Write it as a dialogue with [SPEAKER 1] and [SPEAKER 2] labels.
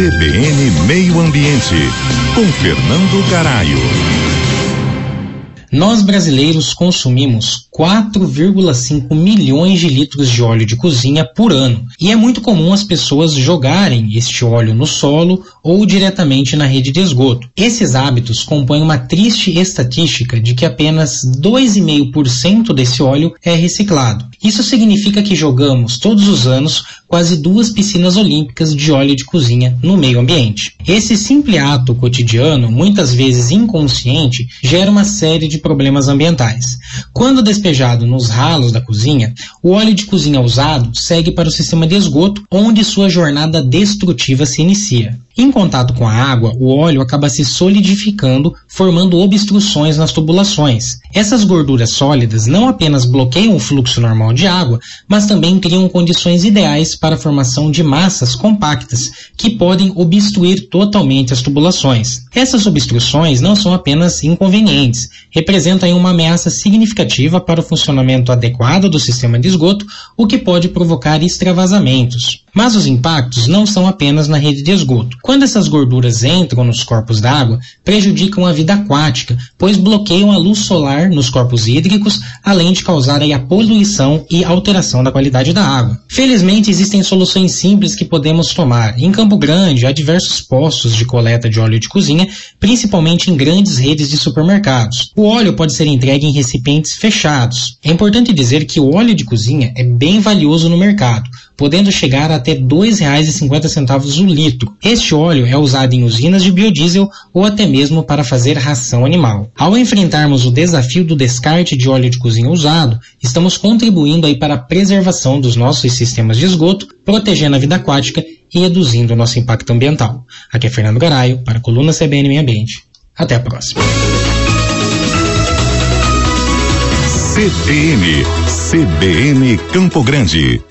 [SPEAKER 1] CBN Meio Ambiente, com Fernando Garaio.
[SPEAKER 2] Nós brasileiros consumimos 4,5 milhões de litros de óleo de cozinha por ano, e é muito comum as pessoas jogarem este óleo no solo ou diretamente na rede de esgoto. Esses hábitos compõem uma triste estatística de que apenas 2,5% desse óleo é reciclado. Isso significa que jogamos todos os anos quase duas piscinas olímpicas de óleo de cozinha no meio ambiente. Esse simples ato cotidiano, muitas vezes inconsciente, gera uma série de problemas ambientais. Quando despejado nos ralos da cozinha, o óleo de cozinha usado segue para o sistema de esgoto, onde sua jornada destrutiva se inicia. Em contato com a água, o óleo acaba se solidificando, formando obstruções nas tubulações. Essas gorduras sólidas não apenas bloqueiam o fluxo normal de água, mas também criam condições ideais para a formação de massas compactas, que podem obstruir totalmente as tubulações. Essas obstruções não são apenas inconvenientes, representam uma ameaça significativa para o funcionamento adequado do sistema de esgoto, o que pode provocar extravasamentos. Mas os impactos não são apenas na rede de esgoto. Quando essas gorduras entram nos corpos d'água, prejudicam a vida aquática, pois bloqueiam a luz solar nos corpos hídricos, além de causarem a poluição e alteração da qualidade da água. Felizmente, existem soluções simples que podemos tomar. Em Campo Grande, há diversos postos de coleta de óleo de cozinha, principalmente em grandes redes de supermercados. O óleo pode ser entregue em recipientes fechados. É importante dizer que o óleo de cozinha é bem valioso no mercado, podendo chegar até R$ 2,50 o litro. Este óleo é usado em usinas de biodiesel ou até mesmo para fazer ração animal. Ao enfrentarmos o desafio do descarte de óleo de cozinha usado, estamos contribuindo aí para a preservação dos nossos sistemas de esgoto, protegendo a vida aquática e reduzindo o nosso impacto ambiental. Aqui é Fernando Garaio, para a coluna CBN Meio Ambiente. Até a próxima.
[SPEAKER 1] CBN, CBN Campo Grande.